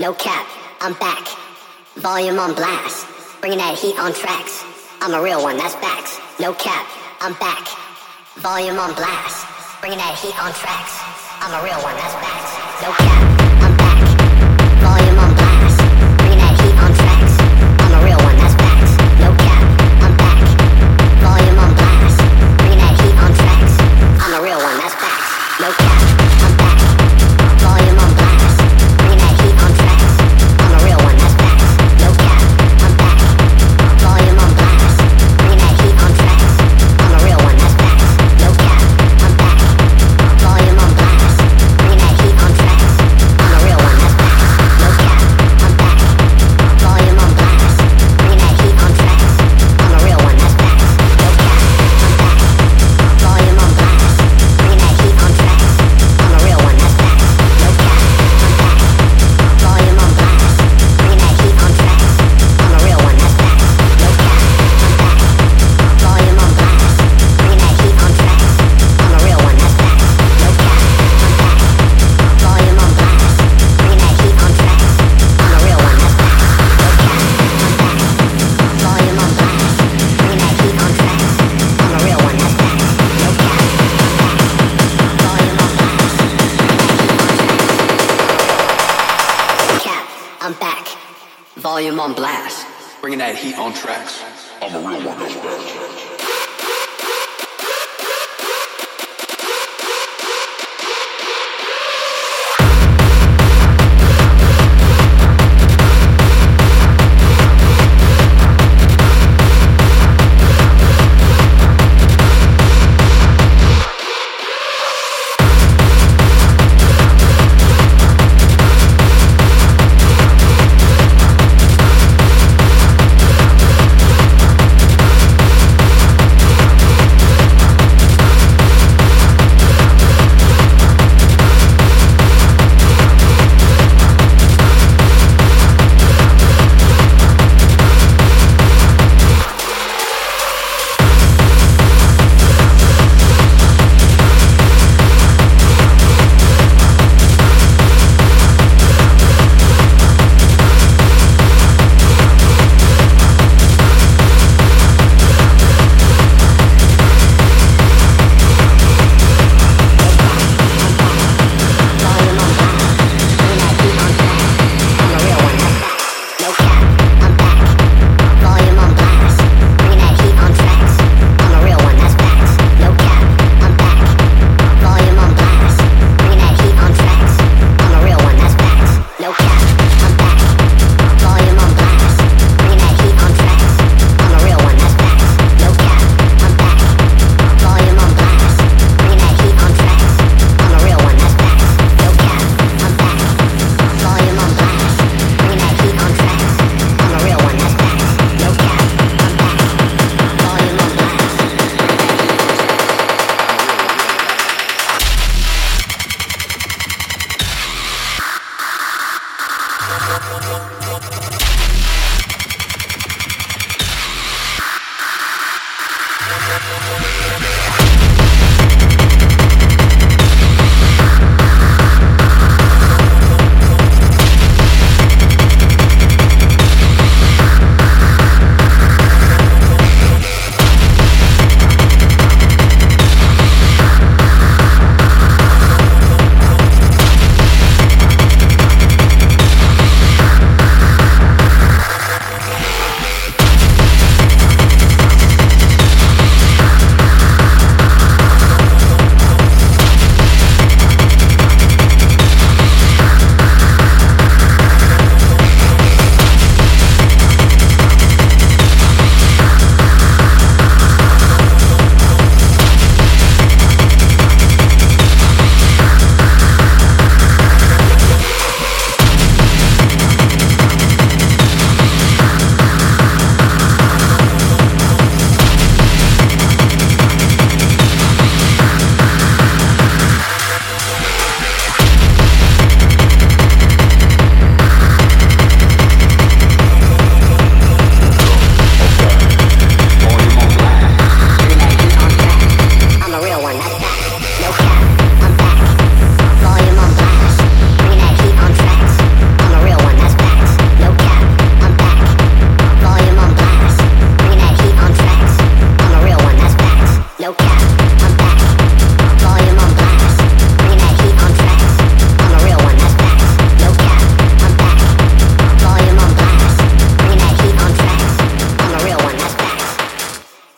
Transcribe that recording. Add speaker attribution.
Speaker 1: No cap, I'm back. Volume on blast, bringing that heat on tracks. I'm a real one, that's facts. No cap, I'm back. Volume on blast, bringing that heat on tracks. I'm a real one, that's facts. No cap. I'm I'm back. Volume on blast. Bringing that heat on tracks. I'm a real one back.